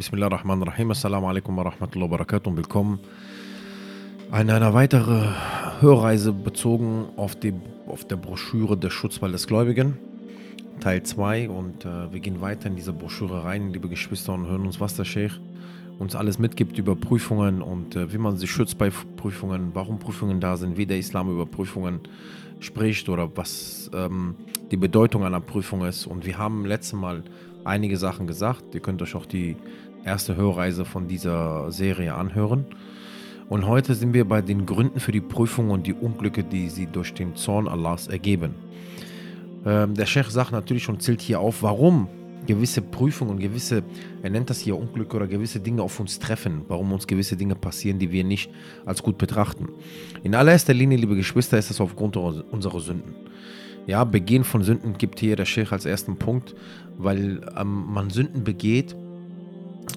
Bismillah ar-Rahman ar-Rahim. Assalamu alaikum wa rahmatullahi wa barakatuh und willkommen an einer weiteren Hörreise bezogen auf, die, auf der Broschüre Der Schutzwall des Gläubigen, Teil 2. Und äh, wir gehen weiter in diese Broschüre rein, liebe Geschwister, und hören uns, was der Sheikh uns alles mitgibt über Prüfungen und äh, wie man sich schützt bei Prüfungen, warum Prüfungen da sind, wie der Islam über Prüfungen spricht oder was ähm, die Bedeutung einer Prüfung ist. Und wir haben letztes Mal einige Sachen gesagt. Ihr könnt euch auch die erste Hörreise von dieser Serie anhören. Und heute sind wir bei den Gründen für die Prüfung und die Unglücke, die sie durch den Zorn Allahs ergeben. Ähm, der Sheikh sagt natürlich und zählt hier auf, warum gewisse Prüfungen und gewisse, er nennt das hier Unglücke oder gewisse Dinge auf uns treffen, warum uns gewisse Dinge passieren, die wir nicht als gut betrachten. In allererster Linie, liebe Geschwister, ist das aufgrund unserer Sünden. Ja, Begehen von Sünden gibt hier der Sheikh als ersten Punkt, weil ähm, man Sünden begeht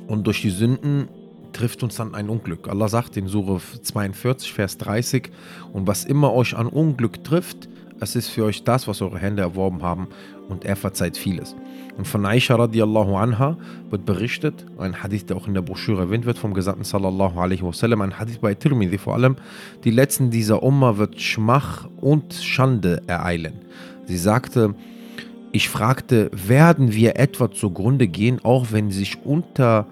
und durch die Sünden trifft uns dann ein Unglück. Allah sagt in Surah 42, Vers 30, und was immer euch an Unglück trifft, es ist für euch das, was eure Hände erworben haben, und er verzeiht vieles. Und von Aisha radiallahu anha wird berichtet, ein Hadith, der auch in der Broschüre erwähnt wird vom Gesandten sallallahu alaihi wasallam, ein Hadith bei Tirmidhi vor allem, die letzten dieser Umma wird Schmach und Schande ereilen. Sie sagte, ich fragte, werden wir etwa zugrunde gehen, auch wenn sich unter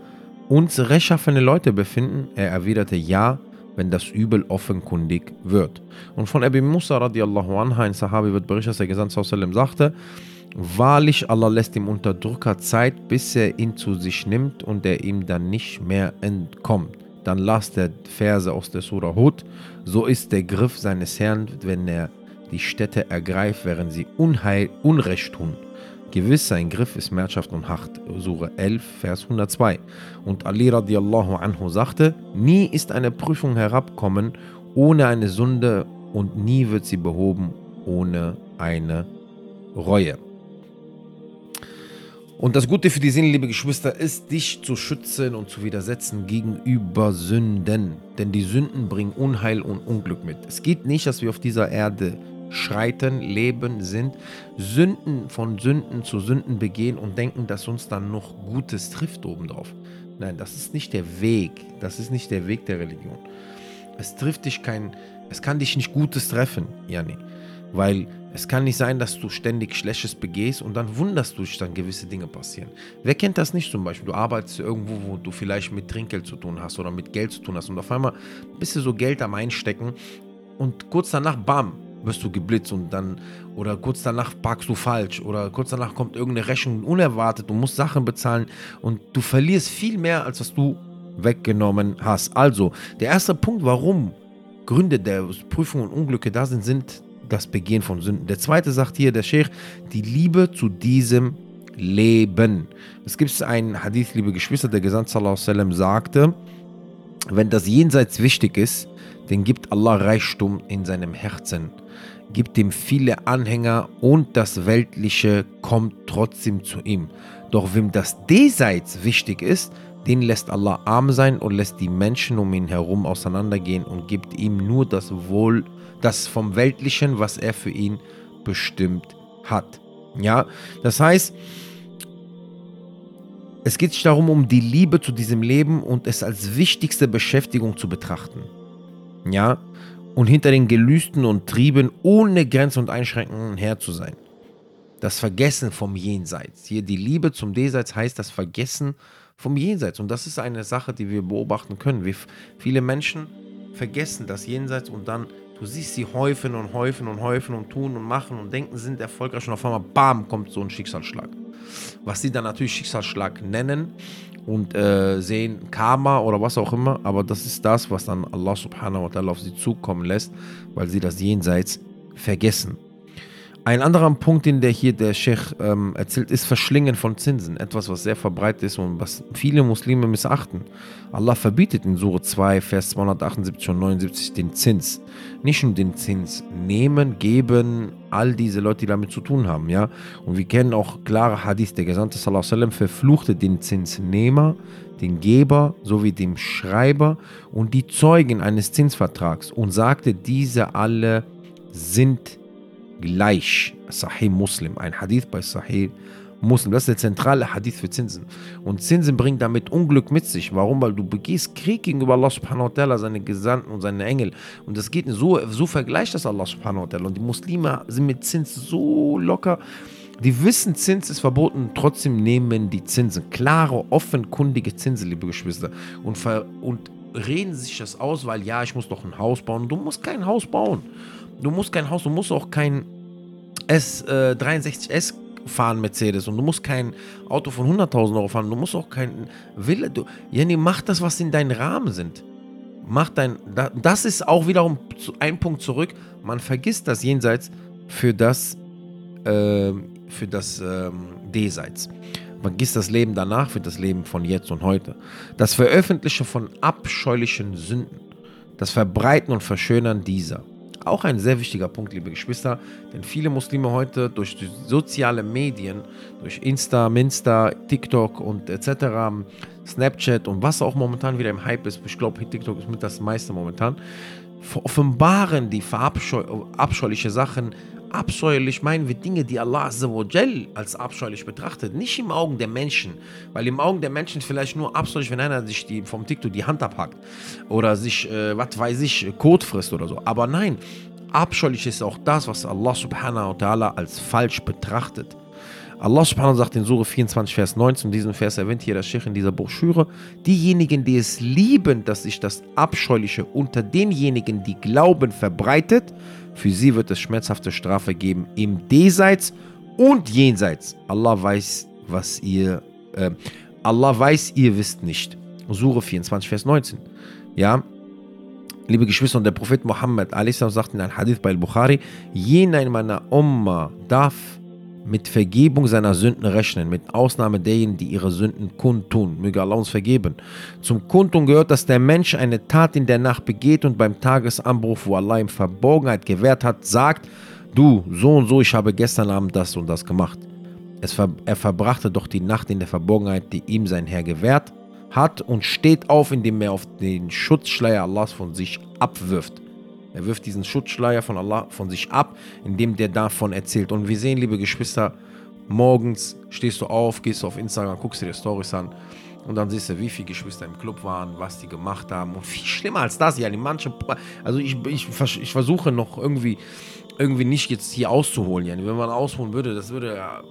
uns rechtschaffene Leute befinden? Er erwiderte, ja, wenn das Übel offenkundig wird. Und von Abi Musa radiallahu anha, ein Sahabi wird berichtet, dass der Gesandte sagte, Wahrlich, Allah lässt dem Unterdrücker Zeit, bis er ihn zu sich nimmt und er ihm dann nicht mehr entkommt. Dann las der Verse aus der Surah Hud. So ist der Griff seines Herrn, wenn er die Städte ergreift, während sie Unheil, Unrecht tun. Gewiss, sein Griff ist Schmerzhaft und hart. Surah 11, Vers 102. Und Ali radiallahu anhu sagte, nie ist eine Prüfung herabkommen ohne eine Sünde und nie wird sie behoben ohne eine Reue. Und das Gute für die Seele, liebe Geschwister, ist, dich zu schützen und zu widersetzen gegenüber Sünden. Denn die Sünden bringen Unheil und Unglück mit. Es geht nicht, dass wir auf dieser Erde schreiten, leben, sind, Sünden von Sünden zu Sünden begehen und denken, dass uns dann noch Gutes trifft obendrauf. Nein, das ist nicht der Weg. Das ist nicht der Weg der Religion. Es trifft dich kein, es kann dich nicht Gutes treffen, Jani. Weil es kann nicht sein, dass du ständig Schlechtes begehst und dann wunderst du dich, dann gewisse Dinge passieren. Wer kennt das nicht zum Beispiel? Du arbeitest irgendwo, wo du vielleicht mit Trinkgeld zu tun hast oder mit Geld zu tun hast und auf einmal bist du so Geld am Einstecken und kurz danach, bam, wirst du geblitzt und dann, oder kurz danach parkst du falsch oder kurz danach kommt irgendeine Rechnung unerwartet, du musst Sachen bezahlen und du verlierst viel mehr, als was du weggenommen hast. Also, der erste Punkt, warum Gründe der Prüfung und Unglücke da sind, sind das Begehen von Sünden. Der zweite sagt hier der Sheikh, die Liebe zu diesem Leben. Es gibt einen Hadith, liebe Geschwister, der Gesandte sallallahu sallam sagte, wenn das Jenseits wichtig ist, dann gibt Allah Reichtum in seinem Herzen, gibt ihm viele Anhänger und das Weltliche kommt trotzdem zu ihm. Doch wem das Diesseits wichtig ist, den lässt Allah arm sein und lässt die Menschen um ihn herum auseinandergehen und gibt ihm nur das Wohl, das vom Weltlichen, was er für ihn bestimmt hat. Ja, das heißt, es geht sich darum, um die Liebe zu diesem Leben und es als wichtigste Beschäftigung zu betrachten. Ja, und hinter den Gelüsten und Trieben ohne Grenzen und Einschränkungen her zu sein. Das Vergessen vom Jenseits. Hier die Liebe zum Diesseits heißt das Vergessen vom Jenseits. Und das ist eine Sache, die wir beobachten können. Wie viele Menschen vergessen das Jenseits und dann, du siehst sie häufen und häufen und häufen und tun und machen und denken, sind erfolgreich und auf einmal, bam, kommt so ein Schicksalsschlag. Was sie dann natürlich Schicksalsschlag nennen und äh, sehen Karma oder was auch immer, aber das ist das, was dann Allah subhanahu wa ta'ala auf sie zukommen lässt, weil sie das Jenseits vergessen. Ein anderer Punkt, den der hier der Sheikh ähm, erzählt, ist Verschlingen von Zinsen. Etwas, was sehr verbreitet ist und was viele Muslime missachten. Allah verbietet in Sure 2, Vers 278 und 79 den Zins. Nicht nur den Zins nehmen, geben, all diese Leute, die damit zu tun haben. ja. Und wir kennen auch klare Hadith. Der Gesandte Sallallahu Alaihi verfluchte den Zinsnehmer, den Geber sowie dem Schreiber und die Zeugen eines Zinsvertrags und sagte, diese alle sind gleich. Sahih Muslim, ein Hadith bei Sahih Muslim. Das ist der zentrale Hadith für Zinsen. Und Zinsen bringen damit Unglück mit sich. Warum? Weil du begehst Krieg gegenüber Allah subhanahu wa ta'ala, seine Gesandten und seine Engel. Und das geht so, so vergleicht das Allah subhanahu wa ta'ala. Und die Muslime sind mit Zins so locker. Die wissen, Zins ist verboten, trotzdem nehmen die Zinsen. Klare, offenkundige Zinsen, liebe Geschwister. Und, und reden sich das aus, weil ja, ich muss doch ein Haus bauen. Du musst kein Haus bauen. Du musst kein Haus, du musst auch kein S63S äh, fahren, Mercedes. Und du musst kein Auto von 100.000 Euro fahren. Du musst auch kein Villa. Du, Jenny, mach das, was in deinen Rahmen sind. Mach dein. Das ist auch wiederum ein Punkt zurück. Man vergisst das Jenseits für das äh, für das ähm, D-Seits. Man gießt das Leben danach für das Leben von jetzt und heute. Das Veröffentlichen von abscheulichen Sünden. Das Verbreiten und Verschönern dieser. Auch ein sehr wichtiger Punkt, liebe Geschwister, denn viele Muslime heute durch soziale Medien, durch Insta, Minsta, TikTok und etc., Snapchat und was auch momentan wieder im Hype ist, ich glaube, TikTok ist mit das meiste momentan, offenbaren die verabscheuliche Sachen abscheulich meinen wir Dinge, die Allah als abscheulich betrachtet, nicht im Augen der Menschen. Weil im Augen der Menschen vielleicht nur abscheulich, wenn einer sich die, vom TikTok die Hand abhackt oder sich, äh, was weiß ich, Kot frisst oder so. Aber nein, abscheulich ist auch das, was Allah subhanahu wa ta'ala als falsch betrachtet. Allah subhanahu sagt in Surah 24, Vers 19, und diesen Vers erwähnt hier der Sheikh in dieser Broschüre, diejenigen, die es lieben, dass sich das Abscheuliche unter denjenigen, die glauben, verbreitet, für sie wird es schmerzhafte Strafe geben im Diesseits und Jenseits. Allah weiß, was ihr, äh, Allah weiß, ihr wisst nicht. Sure 24, Vers 19. Ja, liebe Geschwister, und der Prophet Muhammad sagt in einem Hadith bei Al-Bukhari, jener in meiner Umma darf mit Vergebung seiner Sünden rechnen, mit Ausnahme derjenigen, die ihre Sünden kundtun. Möge Allah uns vergeben. Zum Kundtun gehört, dass der Mensch eine Tat in der Nacht begeht und beim Tagesanbruch, wo Allah ihm Verborgenheit gewährt hat, sagt, du, so und so, ich habe gestern Abend das und das gemacht. Ver er verbrachte doch die Nacht in der Verborgenheit, die ihm sein Herr gewährt hat und steht auf, indem er auf den Schutzschleier Allahs von sich abwirft. Er wirft diesen Schutzschleier von Allah von sich ab, indem der davon erzählt. Und wir sehen, liebe Geschwister, morgens stehst du auf, gehst auf Instagram, guckst dir die Stories an und dann siehst du, wie viele Geschwister im Club waren, was die gemacht haben. Und viel schlimmer als das, ja, die manche, also ich, ich, ich versuche noch irgendwie, irgendwie nicht jetzt hier auszuholen, ja. Wenn man ausholen würde, das würde ja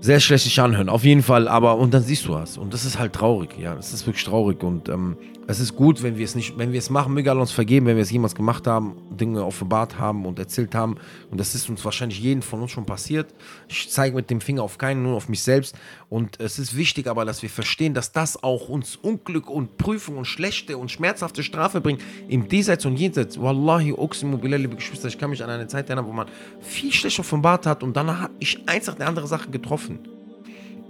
sehr schlecht sich anhören. Auf jeden Fall, aber und dann siehst du was. Und das ist halt traurig, ja. Das ist wirklich traurig. Und ähm, es ist gut, wenn wir es nicht, wenn wir es machen, möge uns vergeben, wenn wir es jemals gemacht haben, Dinge offenbart haben und erzählt haben. Und das ist uns wahrscheinlich jeden von uns schon passiert. Ich zeige mit dem Finger auf keinen, nur auf mich selbst. Und es ist wichtig aber, dass wir verstehen, dass das auch uns Unglück und Prüfung und schlechte und schmerzhafte Strafe bringt. Im Diesseits und Jenseits. Wallahi, Oximo, liebe Geschwister, ich kann mich an eine Zeit erinnern, wo man viel schlecht offenbart hat und danach habe ich eins nach der anderen Sache getroffen.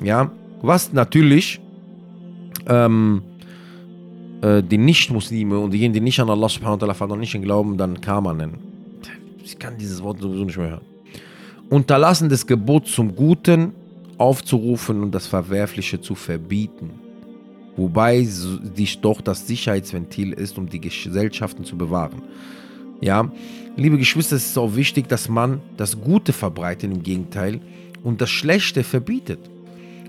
Ja, was natürlich ähm, äh, die Nicht-Muslime und diejenigen, die nicht an Allah subhanahu wa ta'ala nicht glauben, dann Karma nennen. Ich kann dieses Wort sowieso nicht mehr hören. Unterlassen des Gebots zum Guten aufzurufen und das Verwerfliche zu verbieten. Wobei dies doch das Sicherheitsventil ist, um die Gesellschaften zu bewahren. Ja, liebe Geschwister, es ist auch wichtig, dass man das Gute verbreitet, im Gegenteil, und das Schlechte verbietet.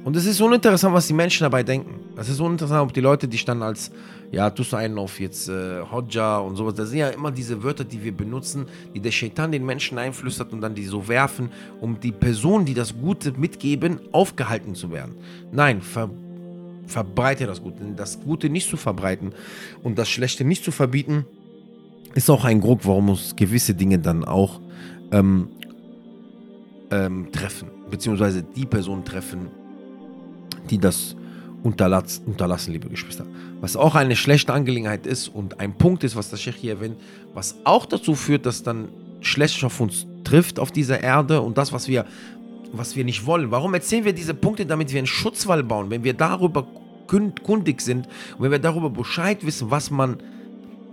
Und es ist uninteressant, was die Menschen dabei denken. Es ist uninteressant, ob die Leute dich dann als, ja, tust du einen auf jetzt äh, Hodja und sowas. Das sind ja immer diese Wörter, die wir benutzen, die der Shaitan den Menschen einflüstert und dann die so werfen, um die Personen, die das Gute mitgeben, aufgehalten zu werden. Nein, ver verbreite das Gute. Das Gute nicht zu verbreiten und das Schlechte nicht zu verbieten, ist auch ein Grund, warum uns gewisse Dinge dann auch ähm, ähm, treffen, beziehungsweise die Personen treffen, die das unterlassen, unterlassen, liebe Geschwister. Was auch eine schlechte Angelegenheit ist und ein Punkt ist, was der Sheikh hier erwähnt, was auch dazu führt, dass dann schlecht auf uns trifft auf dieser Erde und das, was wir, was wir nicht wollen. Warum erzählen wir diese Punkte, damit wir einen Schutzwall bauen? Wenn wir darüber kundig sind und wenn wir darüber Bescheid wissen, was man,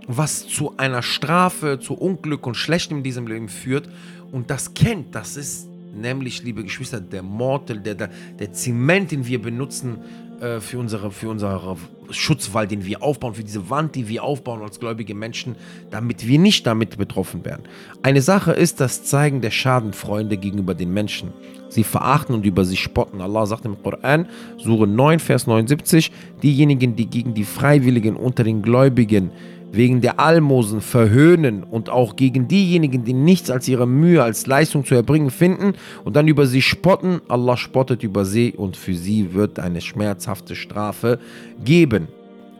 was zu einer Strafe, zu Unglück und Schlechtem in diesem Leben führt und das kennt, das ist nämlich, liebe Geschwister, der Mortel, der, der, der Zement, den wir benutzen, äh, für, unsere, für unsere Schutzwall, den wir aufbauen, für diese Wand, die wir aufbauen als gläubige Menschen, damit wir nicht damit betroffen werden. Eine Sache ist das Zeigen der Schadenfreunde gegenüber den Menschen. Sie verachten und über sie spotten. Allah sagt im Koran, Sure 9, Vers 79, diejenigen, die gegen die Freiwilligen unter den Gläubigen wegen der Almosen verhöhnen und auch gegen diejenigen, die nichts als ihre Mühe als Leistung zu erbringen finden und dann über sie spotten, Allah spottet über sie und für sie wird eine schmerzhafte Strafe geben.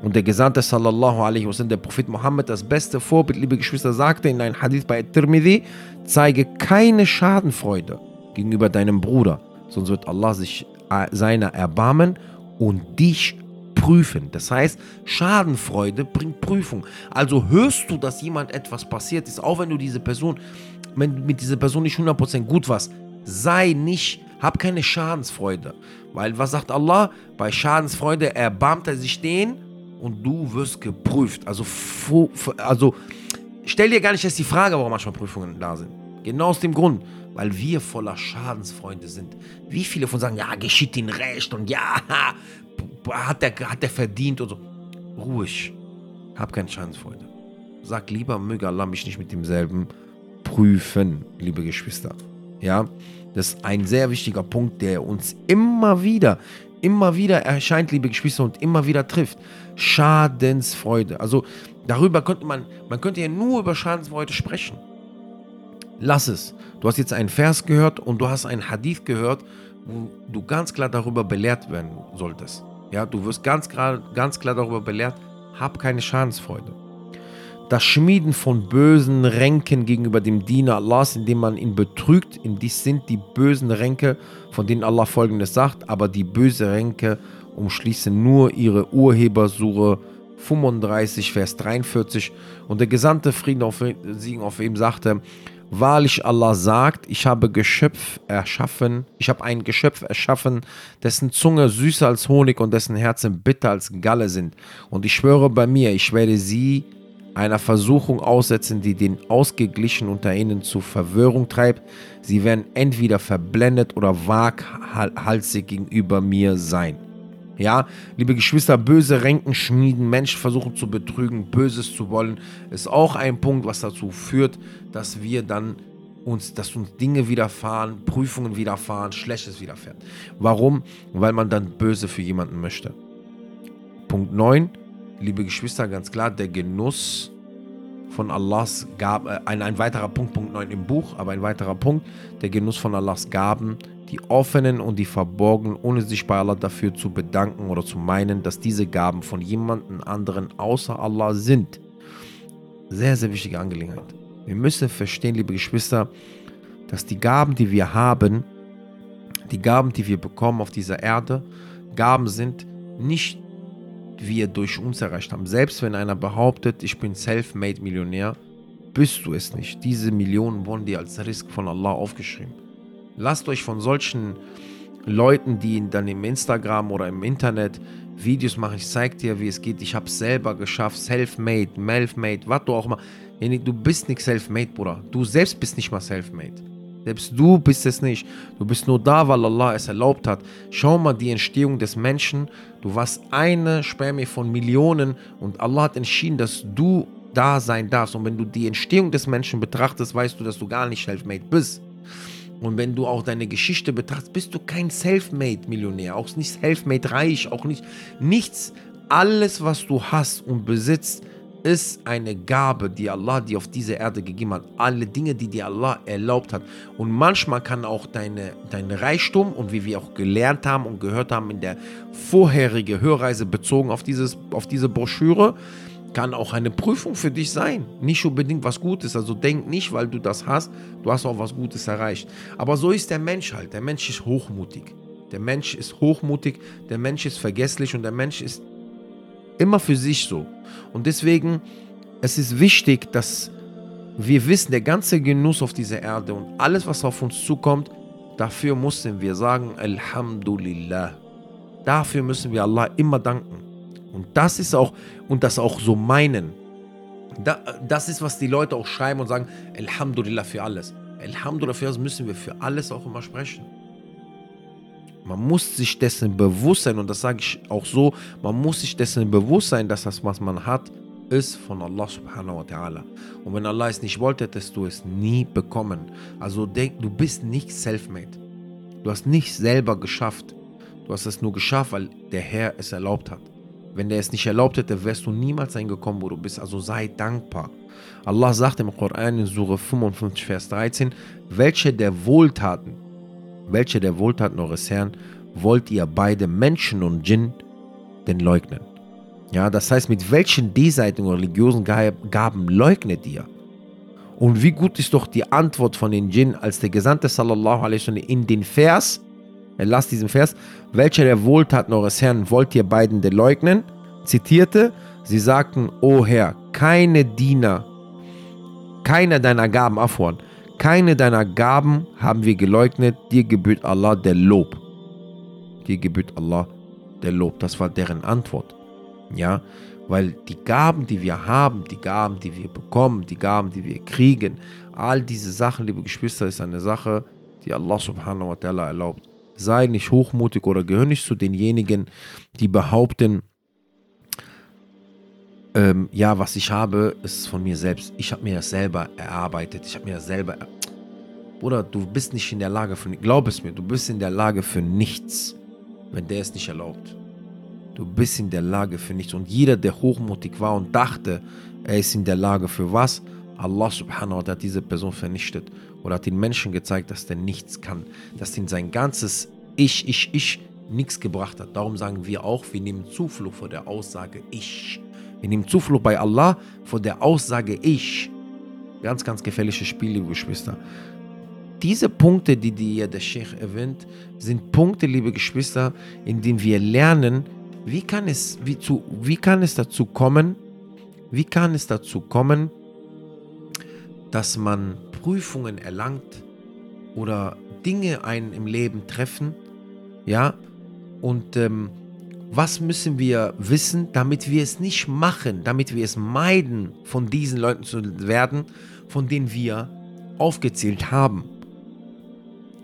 Und der Gesandte sallallahu alaihi wasallam, der Prophet Muhammad, das beste Vorbild, liebe Geschwister, sagte in einem Hadith bei Tirmidhi, zeige keine Schadenfreude gegenüber deinem Bruder, sonst wird Allah sich äh, seiner erbarmen und dich prüfen. Das heißt, Schadenfreude bringt Prüfung. Also hörst du, dass jemand etwas passiert ist, auch wenn du diese Person, wenn mit dieser Person nicht 100% gut warst, sei nicht, hab keine Schadensfreude. Weil was sagt Allah? Bei Schadensfreude erbarmt er sich den und du wirst geprüft. Also, also stell dir gar nicht erst die Frage, warum manchmal Prüfungen da sind. Genau aus dem Grund, weil wir voller Schadensfreunde sind. Wie viele von sagen, ja, geschieht ihnen recht und ja, hat der, hat der verdient und so. Ruhig. Hab keine Schadensfreude. Sag lieber, möge Allah mich nicht mit demselben prüfen, liebe Geschwister. Ja, das ist ein sehr wichtiger Punkt, der uns immer wieder, immer wieder erscheint, liebe Geschwister, und immer wieder trifft. Schadensfreude. Also darüber könnte man, man könnte ja nur über Schadensfreude sprechen. Lass es. Du hast jetzt einen Vers gehört und du hast einen Hadith gehört, wo du ganz klar darüber belehrt werden solltest. Ja, du wirst ganz klar, ganz klar darüber belehrt, hab keine Schadensfreude. Das Schmieden von bösen Ränken gegenüber dem Diener Allahs, indem man ihn betrügt, in dies sind die bösen Ränke, von denen Allah folgendes sagt, aber die bösen Ränke umschließen nur ihre Urheber, Sure 35, Vers 43. Und der Gesandte Frieden auf, Siegen auf ihm sagte, Wahrlich Allah sagt, ich habe Geschöpf erschaffen, ich habe ein Geschöpf erschaffen, dessen Zunge süßer als Honig und dessen Herzen bitter als Galle sind. Und ich schwöre bei mir, ich werde sie einer Versuchung aussetzen, die den Ausgeglichen unter ihnen zu Verwirrung treibt. Sie werden entweder verblendet oder waghalsig gegenüber mir sein. Ja, liebe Geschwister, böse Ränken schmieden, Menschen versuchen zu betrügen, Böses zu wollen, ist auch ein Punkt, was dazu führt, dass wir dann uns, dass uns Dinge widerfahren, Prüfungen widerfahren, Schlechtes widerfährt. Warum? Weil man dann böse für jemanden möchte. Punkt 9, liebe Geschwister, ganz klar, der Genuss von Allahs Gaben, äh, ein, ein weiterer Punkt, Punkt 9 im Buch, aber ein weiterer Punkt, der Genuss von Allahs Gaben die offenen und die verborgenen, ohne sich bei Allah dafür zu bedanken oder zu meinen, dass diese Gaben von jemandem anderen außer Allah sind. Sehr, sehr wichtige Angelegenheit. Wir müssen verstehen, liebe Geschwister, dass die Gaben, die wir haben, die Gaben, die wir bekommen auf dieser Erde, Gaben sind, nicht wir durch uns erreicht haben. Selbst wenn einer behauptet, ich bin self-made Millionär, bist du es nicht. Diese Millionen wurden dir als Risk von Allah aufgeschrieben. Lasst euch von solchen Leuten, die dann im Instagram oder im Internet Videos machen, ich zeig dir, wie es geht, ich habe es selber geschafft, self-made, self-made, was du auch mal. Du bist nicht self-made, Bruder. Du selbst bist nicht mal self-made. Selbst du bist es nicht. Du bist nur da, weil Allah es erlaubt hat. Schau mal die Entstehung des Menschen. Du warst eine Spermie von Millionen und Allah hat entschieden, dass du da sein darfst. Und wenn du die Entstehung des Menschen betrachtest, weißt du, dass du gar nicht self-made bist. Und wenn du auch deine Geschichte betrachtest, bist du kein Selfmade-Millionär, auch nicht Selfmade-reich, auch nicht nichts. Alles, was du hast und besitzt, ist eine Gabe, die Allah dir auf diese Erde gegeben hat. Alle Dinge, die dir Allah erlaubt hat. Und manchmal kann auch deine, dein Reichtum und wie wir auch gelernt haben und gehört haben in der vorherigen Hörreise bezogen auf, dieses, auf diese Broschüre, kann auch eine Prüfung für dich sein. Nicht unbedingt was Gutes. Also denk nicht, weil du das hast, du hast auch was Gutes erreicht. Aber so ist der Mensch halt. Der Mensch ist hochmutig. Der Mensch ist hochmutig, der Mensch ist vergesslich und der Mensch ist immer für sich so. Und deswegen, es ist wichtig, dass wir wissen, der ganze Genuss auf dieser Erde und alles, was auf uns zukommt, dafür müssen wir sagen, Alhamdulillah. Dafür müssen wir Allah immer danken. Und das ist auch, und das auch so meinen. Da, das ist, was die Leute auch schreiben und sagen, Alhamdulillah für alles. Alhamdulillah für alles müssen wir für alles auch immer sprechen. Man muss sich dessen bewusst sein, und das sage ich auch so, man muss sich dessen bewusst sein, dass das, was man hat, ist von Allah subhanahu wa ta'ala. Und wenn Allah es nicht wollte, hättest du es nie bekommen. Also denk, du bist nicht self-made. Du hast nicht selber geschafft. Du hast es nur geschafft, weil der Herr es erlaubt hat. Wenn der es nicht erlaubt hätte, wärst du niemals eingekommen, wo du bist. Also sei dankbar. Allah sagt im Koran in Surah 55, Vers 13, welche der Wohltaten, welche der Wohltaten eures Herrn wollt ihr beide Menschen und Djinn denn leugnen? Ja, das heißt, mit welchen diesseitigen religiösen Gaben leugnet ihr? Und wie gut ist doch die Antwort von den Djinn, als der Gesandte sallallahu alaihi wasallam in den Vers, er las diesen Vers, welcher der Wohltaten eures Herrn wollt ihr beiden denn leugnen? Zitierte, sie sagten, O Herr, keine Diener, keiner deiner Gaben, Afwan, keine deiner Gaben haben wir geleugnet, dir gebührt Allah der Lob. Dir gebührt Allah der Lob. Das war deren Antwort. Ja, weil die Gaben, die wir haben, die Gaben, die wir bekommen, die Gaben, die wir kriegen, all diese Sachen, liebe Geschwister, ist eine Sache, die Allah subhanahu wa ta'ala erlaubt. Sei nicht hochmutig oder gehör nicht zu denjenigen, die behaupten, ähm, ja, was ich habe, ist von mir selbst. Ich habe mir das selber erarbeitet. Ich habe mir das selber. Er Bruder, du bist nicht in der Lage für. Glaub es mir, du bist in der Lage für nichts, wenn der es nicht erlaubt. Du bist in der Lage für nichts. Und jeder, der hochmutig war und dachte, er ist in der Lage für was, Allah subhanahu wa ta'ala hat diese Person vernichtet oder hat den Menschen gezeigt, dass der nichts kann, dass ihn sein ganzes Ich, Ich, Ich nichts gebracht hat. Darum sagen wir auch, wir nehmen Zuflucht vor der Aussage Ich. Wir nehmen Zuflucht bei Allah vor der Aussage Ich. Ganz, ganz gefährliche Spiele, liebe Geschwister. Diese Punkte, die dir der Sheikh erwähnt, sind Punkte, liebe Geschwister, in denen wir lernen, wie kann es, wie, zu, wie kann es dazu kommen, wie kann es dazu kommen, dass man Prüfungen erlangt oder Dinge einen im Leben treffen, ja, und ähm, was müssen wir wissen, damit wir es nicht machen, damit wir es meiden, von diesen Leuten zu werden, von denen wir aufgezählt haben.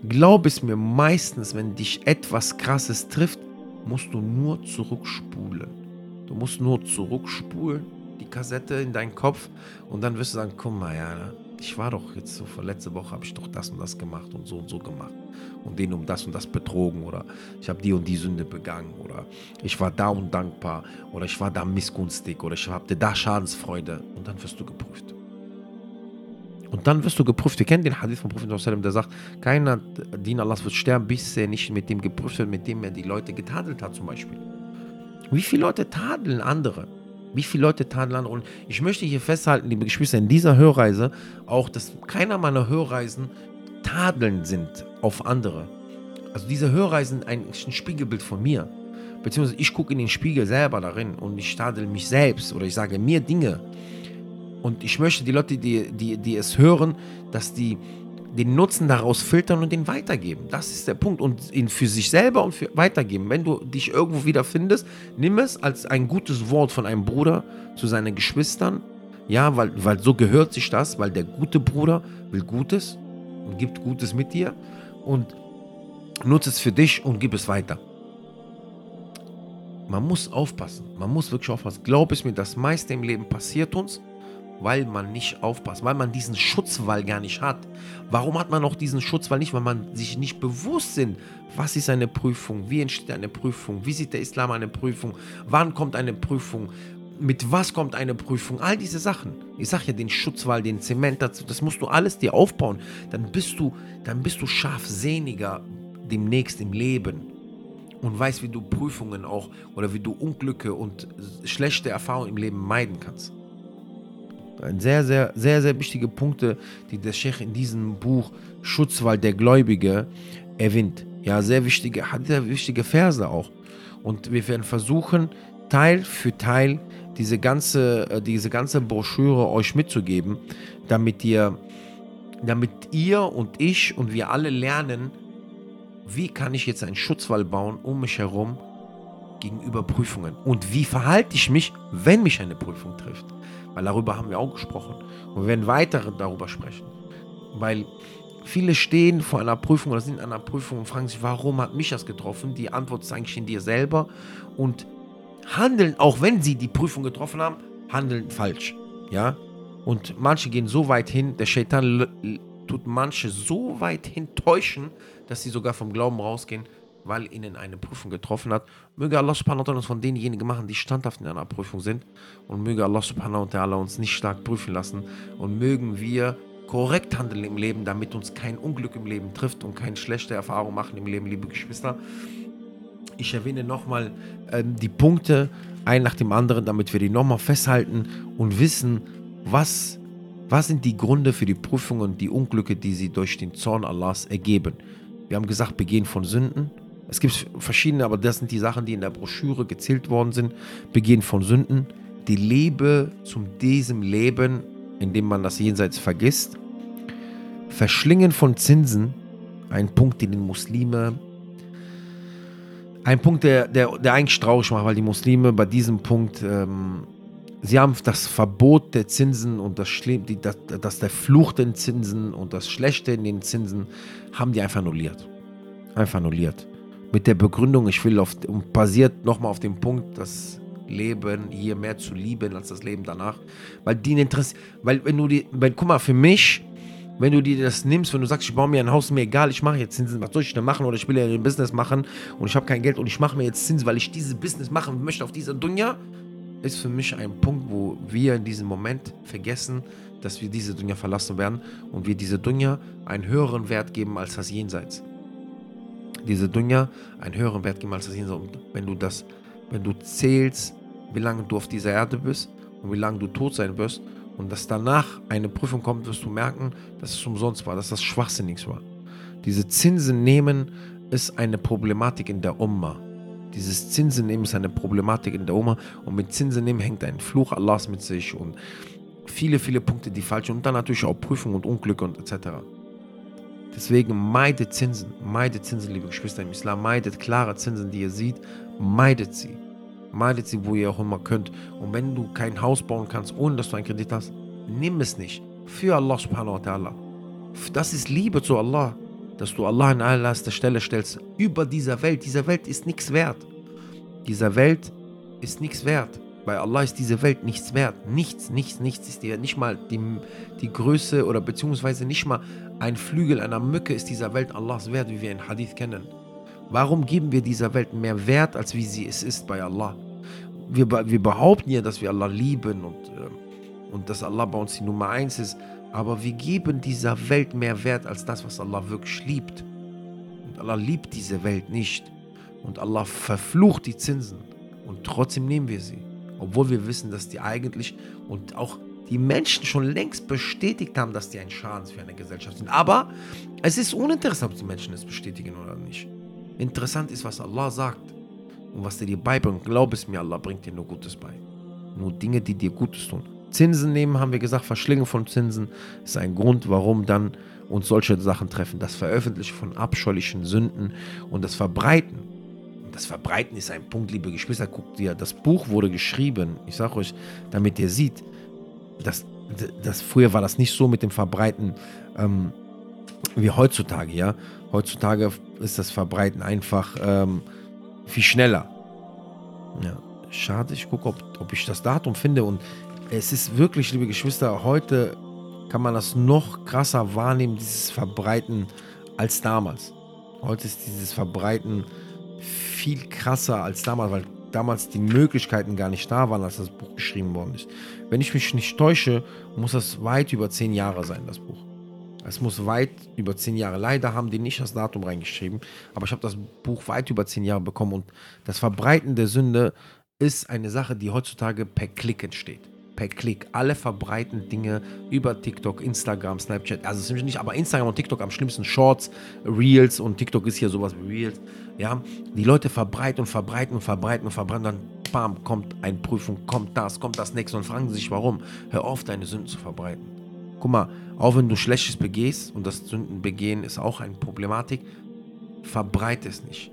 Glaub es mir meistens, wenn dich etwas Krasses trifft, musst du nur zurückspulen. Du musst nur zurückspulen, die Kassette in deinen Kopf und dann wirst du sagen, guck mal, ja, ich war doch jetzt so, vor letzte Woche habe ich doch das und das gemacht und so und so gemacht und den um das und das betrogen oder ich habe die und die Sünde begangen oder ich war da undankbar oder ich war da missgunstig oder ich hatte da Schadensfreude und dann wirst du geprüft. Und dann wirst du geprüft. Wir kennen den Hadith vom Prophet, der sagt, keiner Diener Allahs wird sterben, bis er nicht mit dem geprüft wird, mit dem er die Leute getadelt hat zum Beispiel. Wie viele Leute tadeln andere? Wie viele Leute tadeln andere? Und ich möchte hier festhalten, liebe Geschwister, in dieser Hörreise auch, dass keiner meiner Hörreisen tadeln sind auf andere. Also diese Hörreisen eigentlich ein Spiegelbild von mir. Beziehungsweise ich gucke in den Spiegel selber darin und ich tadel mich selbst oder ich sage mir Dinge, und ich möchte die Leute, die, die, die es hören, dass die den Nutzen daraus filtern und den weitergeben. Das ist der Punkt. Und ihn für sich selber und für weitergeben. Wenn du dich irgendwo wiederfindest, nimm es als ein gutes Wort von einem Bruder zu seinen Geschwistern. Ja, weil, weil so gehört sich das, weil der gute Bruder will Gutes und gibt Gutes mit dir und nutze es für dich und gib es weiter. Man muss aufpassen. Man muss wirklich aufpassen. Glaub es mir, das meiste im Leben passiert uns weil man nicht aufpasst, weil man diesen Schutzwall gar nicht hat. Warum hat man noch diesen Schutzwall nicht? Weil man sich nicht bewusst sind, was ist eine Prüfung, wie entsteht eine Prüfung, wie sieht der Islam eine Prüfung, wann kommt eine Prüfung, mit was kommt eine Prüfung, all diese Sachen. Ich sage ja den Schutzwall, den Zement dazu, das musst du alles dir aufbauen. Dann bist du, dann bist du scharfsehniger demnächst im Leben und weißt, wie du Prüfungen auch oder wie du Unglücke und schlechte Erfahrungen im Leben meiden kannst. Ein sehr, sehr, sehr, sehr wichtige Punkte, die der Sheikh in diesem Buch Schutzwall der Gläubige erwähnt. Ja, sehr wichtige, hat sehr wichtige Verse auch. Und wir werden versuchen, Teil für Teil diese ganze, äh, diese ganze Broschüre euch mitzugeben, damit ihr, damit ihr und ich und wir alle lernen, wie kann ich jetzt einen Schutzwall bauen um mich herum gegenüber Prüfungen und wie verhalte ich mich, wenn mich eine Prüfung trifft weil darüber haben wir auch gesprochen. Und wir werden weiter darüber sprechen. Weil Viele stehen vor einer Prüfung oder sind in einer Prüfung und fragen sich, warum hat mich das getroffen? Die Antwort ist eigentlich in dir selber und handeln, auch wenn sie die Prüfung getroffen haben, handeln falsch. Ja? Und manche gehen so weit hin, der Shaitan tut manche so weit hin täuschen, dass sie sogar vom Glauben rausgehen, weil ihnen eine Prüfung getroffen hat. Möge Allah subhanahu wa ta'ala uns von denjenigen machen, die standhaft in einer Prüfung sind. Und möge Allah subhanahu wa ta'ala uns nicht stark prüfen lassen. Und mögen wir korrekt handeln im Leben, damit uns kein Unglück im Leben trifft und keine schlechte Erfahrung machen im Leben, liebe Geschwister. Ich erwähne nochmal äh, die Punkte, ein nach dem anderen, damit wir die nochmal festhalten und wissen, was, was sind die Gründe für die Prüfungen und die Unglücke, die sie durch den Zorn Allahs ergeben. Wir haben gesagt, Begehen von Sünden, es gibt verschiedene, aber das sind die Sachen, die in der Broschüre gezählt worden sind. Begehen von Sünden, die Liebe zu diesem Leben, in dem man das Jenseits vergisst. Verschlingen von Zinsen, ein Punkt, den die Muslime, ein Punkt, der, der, der eigentlich traurig macht, weil die Muslime bei diesem Punkt, ähm, sie haben das Verbot der Zinsen und das, die, das, das der Fluch den Zinsen und das Schlechte in den Zinsen, haben die einfach annulliert. Einfach annulliert mit der Begründung, ich will auf, und basiert nochmal auf dem Punkt, das Leben hier mehr zu lieben als das Leben danach. Weil die Interesse, weil wenn du die, weil, guck mal, für mich, wenn du dir das nimmst, wenn du sagst, ich baue mir ein Haus, mir egal, ich mache jetzt Zinsen, was soll ich denn machen? Oder ich will ja ein Business machen und ich habe kein Geld und ich mache mir jetzt Zinsen, weil ich dieses Business machen möchte auf dieser Dunja, ist für mich ein Punkt, wo wir in diesem Moment vergessen, dass wir diese Dunja verlassen werden und wir diese Dunja einen höheren Wert geben als das Jenseits diese Dunja einen höheren Wert geben als das Jenseits. Wenn du das, wenn du zählst, wie lange du auf dieser Erde bist und wie lange du tot sein wirst und dass danach eine Prüfung kommt, wirst du merken, dass es umsonst war, dass das schwachsinnig war. Diese Zinsen nehmen ist eine Problematik in der Umma. Dieses Zinsen nehmen ist eine Problematik in der Umma und mit Zinsen nehmen hängt ein Fluch Allahs mit sich und viele, viele Punkte, die falsch sind und dann natürlich auch Prüfung und Unglück und etc. Deswegen meidet Zinsen, meidet Zinsen, liebe Geschwister im Islam, meidet klare Zinsen, die ihr seht, meidet sie. Meidet sie, wo ihr auch immer könnt. Und wenn du kein Haus bauen kannst, ohne dass du einen Kredit hast, nimm es nicht. Für Allah subhanahu wa ta'ala. Das ist Liebe zu Allah, dass du Allah an allererster Stelle stellst. Über dieser Welt. Diese Welt ist nichts wert. Dieser Welt ist nichts wert. Bei Allah ist diese Welt nichts wert. Nichts, nichts, nichts ist dir. Nicht mal die, die Größe oder beziehungsweise nicht mal ein Flügel einer Mücke ist dieser Welt Allahs wert, wie wir in Hadith kennen. Warum geben wir dieser Welt mehr Wert, als wie sie es ist bei Allah? Wir, wir behaupten ja, dass wir Allah lieben und, äh, und dass Allah bei uns die Nummer eins ist. Aber wir geben dieser Welt mehr Wert als das, was Allah wirklich liebt. Und Allah liebt diese Welt nicht. Und Allah verflucht die Zinsen. Und trotzdem nehmen wir sie. Obwohl wir wissen, dass die eigentlich und auch die Menschen schon längst bestätigt haben, dass die ein Schaden für eine Gesellschaft sind. Aber es ist uninteressant, ob die Menschen es bestätigen oder nicht. Interessant ist, was Allah sagt und was er dir beibringt. Glaub es mir, Allah bringt dir nur Gutes bei. Nur Dinge, die dir Gutes tun. Zinsen nehmen, haben wir gesagt, Verschlingen von Zinsen ist ein Grund, warum dann uns solche Sachen treffen. Das Veröffentlichen von abscheulichen Sünden und das Verbreiten das Verbreiten ist ein Punkt, liebe Geschwister. Guckt ihr, das Buch wurde geschrieben, ich sage euch, damit ihr seht, dass, dass früher war das nicht so mit dem Verbreiten ähm, wie heutzutage, ja. Heutzutage ist das Verbreiten einfach ähm, viel schneller. Ja, schade, ich gucke, ob, ob ich das Datum finde und es ist wirklich, liebe Geschwister, heute kann man das noch krasser wahrnehmen, dieses Verbreiten, als damals. Heute ist dieses Verbreiten viel krasser als damals, weil damals die Möglichkeiten gar nicht da waren, als das Buch geschrieben worden ist. Wenn ich mich nicht täusche, muss das weit über zehn Jahre sein, das Buch. Es muss weit über zehn Jahre. Leider haben die nicht das Datum reingeschrieben, aber ich habe das Buch weit über zehn Jahre bekommen und das Verbreiten der Sünde ist eine Sache, die heutzutage per Klick entsteht per Klick. Alle verbreiten Dinge über TikTok, Instagram, Snapchat. Also ist nicht, aber Instagram und TikTok am schlimmsten Shorts, Reels und TikTok ist hier sowas wie Reels. Ja, die Leute verbreiten und verbreiten und verbreiten und verbreiten. Dann bam, kommt eine Prüfung, kommt das, kommt das nächste und fragen sich, warum. Hör auf, deine Sünden zu verbreiten. Guck mal, auch wenn du Schlechtes begehst und das Sündenbegehen ist auch eine Problematik, verbreite es nicht.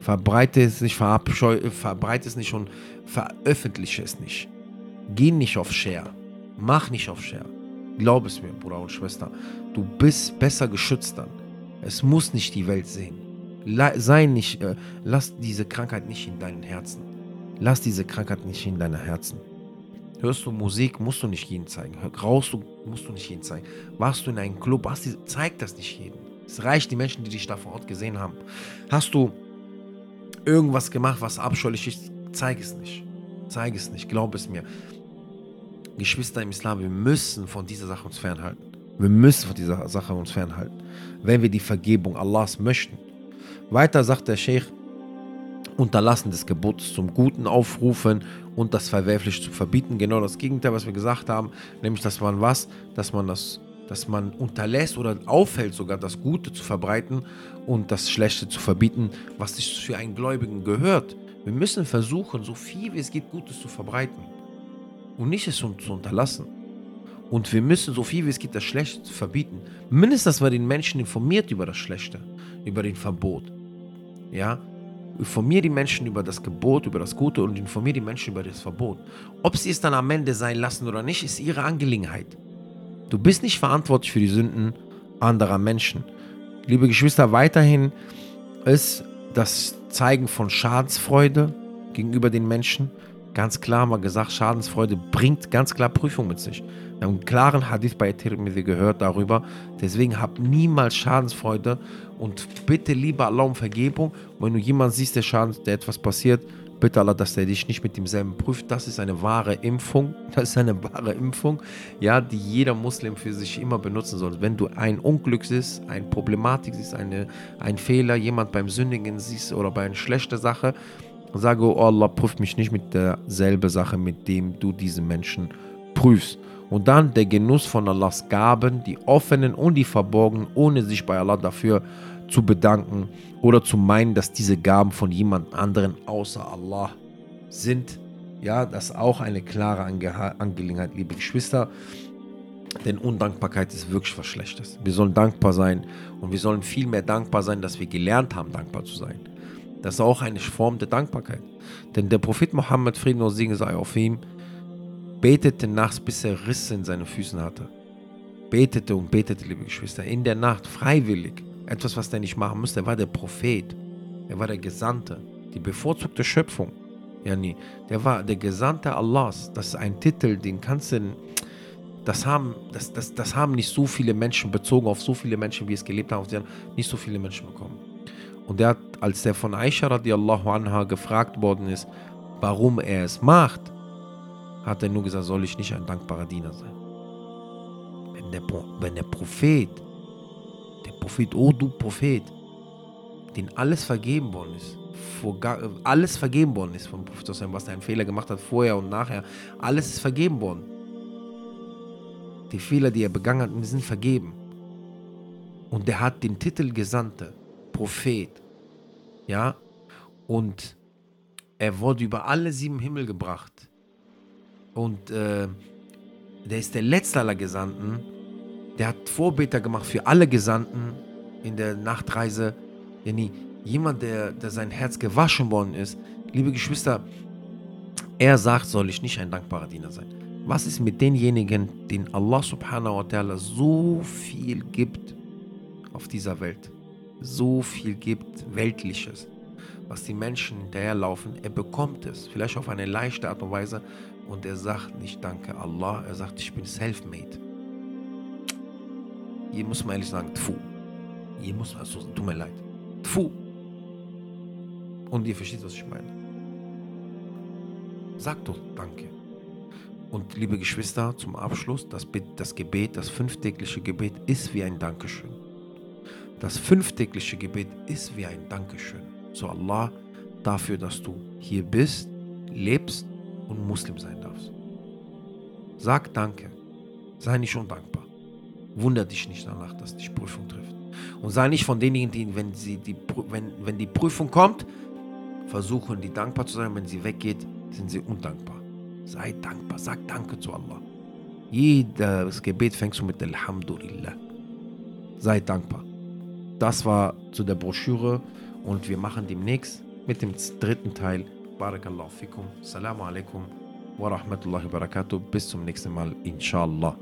Verbreite es nicht, verbreite es nicht und veröffentliche es nicht. Geh nicht auf Share. Mach nicht auf Share. Glaub es mir, Bruder und Schwester. Du bist besser geschützt dann. Es muss nicht die Welt sehen. Sei nicht, äh, lass diese Krankheit nicht in deinen Herzen. Lass diese Krankheit nicht in deinen Herzen. Hörst du Musik, musst du nicht jeden zeigen. Rauchst du, musst du nicht jeden zeigen. Warst du in einem Club, hast die, zeig das nicht jedem. Es reicht die Menschen, die dich da vor Ort gesehen haben. Hast du irgendwas gemacht, was abscheulich ist, zeig es nicht. Zeig es nicht, glaub es mir. Geschwister im Islam, wir müssen von dieser Sache uns fernhalten. Wir müssen von dieser Sache uns fernhalten, wenn wir die Vergebung Allahs möchten. Weiter sagt der Sheikh, Unterlassen des Gebots zum Guten aufrufen und das Verwerfliche zu verbieten. Genau das Gegenteil, was wir gesagt haben, nämlich, dass man was, dass man das, dass man unterlässt oder aufhält, sogar das Gute zu verbreiten und das Schlechte zu verbieten, was sich für einen Gläubigen gehört. Wir müssen versuchen, so viel wie es geht, Gutes zu verbreiten und nicht es zu unterlassen. Und wir müssen so viel wie es geht, das Schlechte verbieten. Mindestens, dass man den Menschen informiert über das Schlechte, über den Verbot. Ja, informiere die Menschen über das Gebot, über das Gute und informiere die Menschen über das Verbot. Ob sie es dann am Ende sein lassen oder nicht, ist ihre Angelegenheit. Du bist nicht verantwortlich für die Sünden anderer Menschen. Liebe Geschwister, weiterhin ist das Zeigen von Schadensfreude gegenüber den Menschen ganz klar mal gesagt, Schadensfreude bringt ganz klar Prüfung mit sich. Wir haben einen klaren Hadith bei Tirmidhi gehört darüber. Deswegen hab niemals Schadensfreude und bitte lieber Allah um Vergebung. wenn du jemanden siehst, der Schaden, der etwas passiert, bitte Allah, dass er dich nicht mit demselben prüft. Das ist eine wahre Impfung. Das ist eine wahre Impfung, ja, die jeder Muslim für sich immer benutzen soll. Wenn du ein Unglück siehst, eine Problematik siehst, eine, ein Fehler, jemand beim Sündigen siehst oder bei einer schlechten Sache, sage, oh Allah, prüft mich nicht mit derselben Sache, mit dem du diesen Menschen prüfst. Und dann der Genuss von Allahs Gaben, die offenen und die verborgenen, ohne sich bei Allah dafür zu bedanken oder zu meinen, dass diese Gaben von jemand anderen außer Allah sind. Ja, das ist auch eine klare Ange Angelegenheit, liebe Geschwister. Denn Undankbarkeit ist wirklich was Schlechtes. Wir sollen dankbar sein und wir sollen viel mehr dankbar sein, dass wir gelernt haben, dankbar zu sein. Das ist auch eine Form der Dankbarkeit. Denn der Prophet Mohammed, Frieden und Segen sei auf ihm, betete nachts, bis er Risse in seinen Füßen hatte. Betete und betete, liebe Geschwister, in der Nacht, freiwillig. Etwas, was er nicht machen musste. Er war der Prophet. Er war der Gesandte. Die bevorzugte Schöpfung. Ja. Der war der Gesandte Allahs. Das ist ein Titel, den kannst du. Das haben, das, das, das haben nicht so viele Menschen bezogen auf so viele Menschen, wie es gelebt haben. Sie haben nicht so viele Menschen bekommen. Und der hat, als der von Aisha radiallahu anha gefragt worden ist, warum er es macht, hat er nur gesagt, soll ich nicht ein dankbarer Diener sein. Wenn der, wenn der Prophet, der Prophet, oh du Prophet, den alles vergeben worden ist, alles vergeben worden ist vom Prophet, was er einen Fehler gemacht hat, vorher und nachher, alles ist vergeben worden. Die Fehler, die er begangen hat, sind vergeben. Und der hat den Titel Gesandte, Prophet, ja, und er wurde über alle sieben Himmel gebracht. Und äh, der ist der letzte aller Gesandten. Der hat Vorbeter gemacht für alle Gesandten in der Nachtreise. Jemand, der, der sein Herz gewaschen worden ist. Liebe Geschwister, er sagt, soll ich nicht ein dankbarer Diener sein. Was ist mit denjenigen, denen Allah subhanahu wa ta'ala so viel gibt auf dieser Welt? So viel gibt, Weltliches, was die Menschen hinterherlaufen. Er bekommt es, vielleicht auf eine leichte Art und Weise, und er sagt nicht Danke Allah, er sagt, ich bin self-made. Hier muss man ehrlich sagen, Tfu. Hier muss man, also, tut mir leid. Tfu. Und ihr versteht, was ich meine. Sagt doch Danke. Und liebe Geschwister, zum Abschluss, das, das Gebet, das fünftägliche Gebet ist wie ein Dankeschön. Das fünftägliche Gebet ist wie ein Dankeschön zu Allah dafür, dass du hier bist, lebst und Muslim sein darfst. Sag Danke. Sei nicht undankbar. Wunder dich nicht danach, dass dich Prüfung trifft. Und sei nicht von denjenigen, die, wenn, sie die, wenn, wenn die Prüfung kommt, versuchen, die dankbar zu sein. Wenn sie weggeht, sind sie undankbar. Sei dankbar. Sag Danke zu Allah. Jedes Gebet fängst du mit Alhamdulillah. Sei dankbar. Das war zu der Broschüre und wir machen demnächst mit dem dritten Teil Barakallahu fikum. Assalamu alaikum wa rahmatullahi wa barakatuh. Bis zum nächsten Mal, inshallah.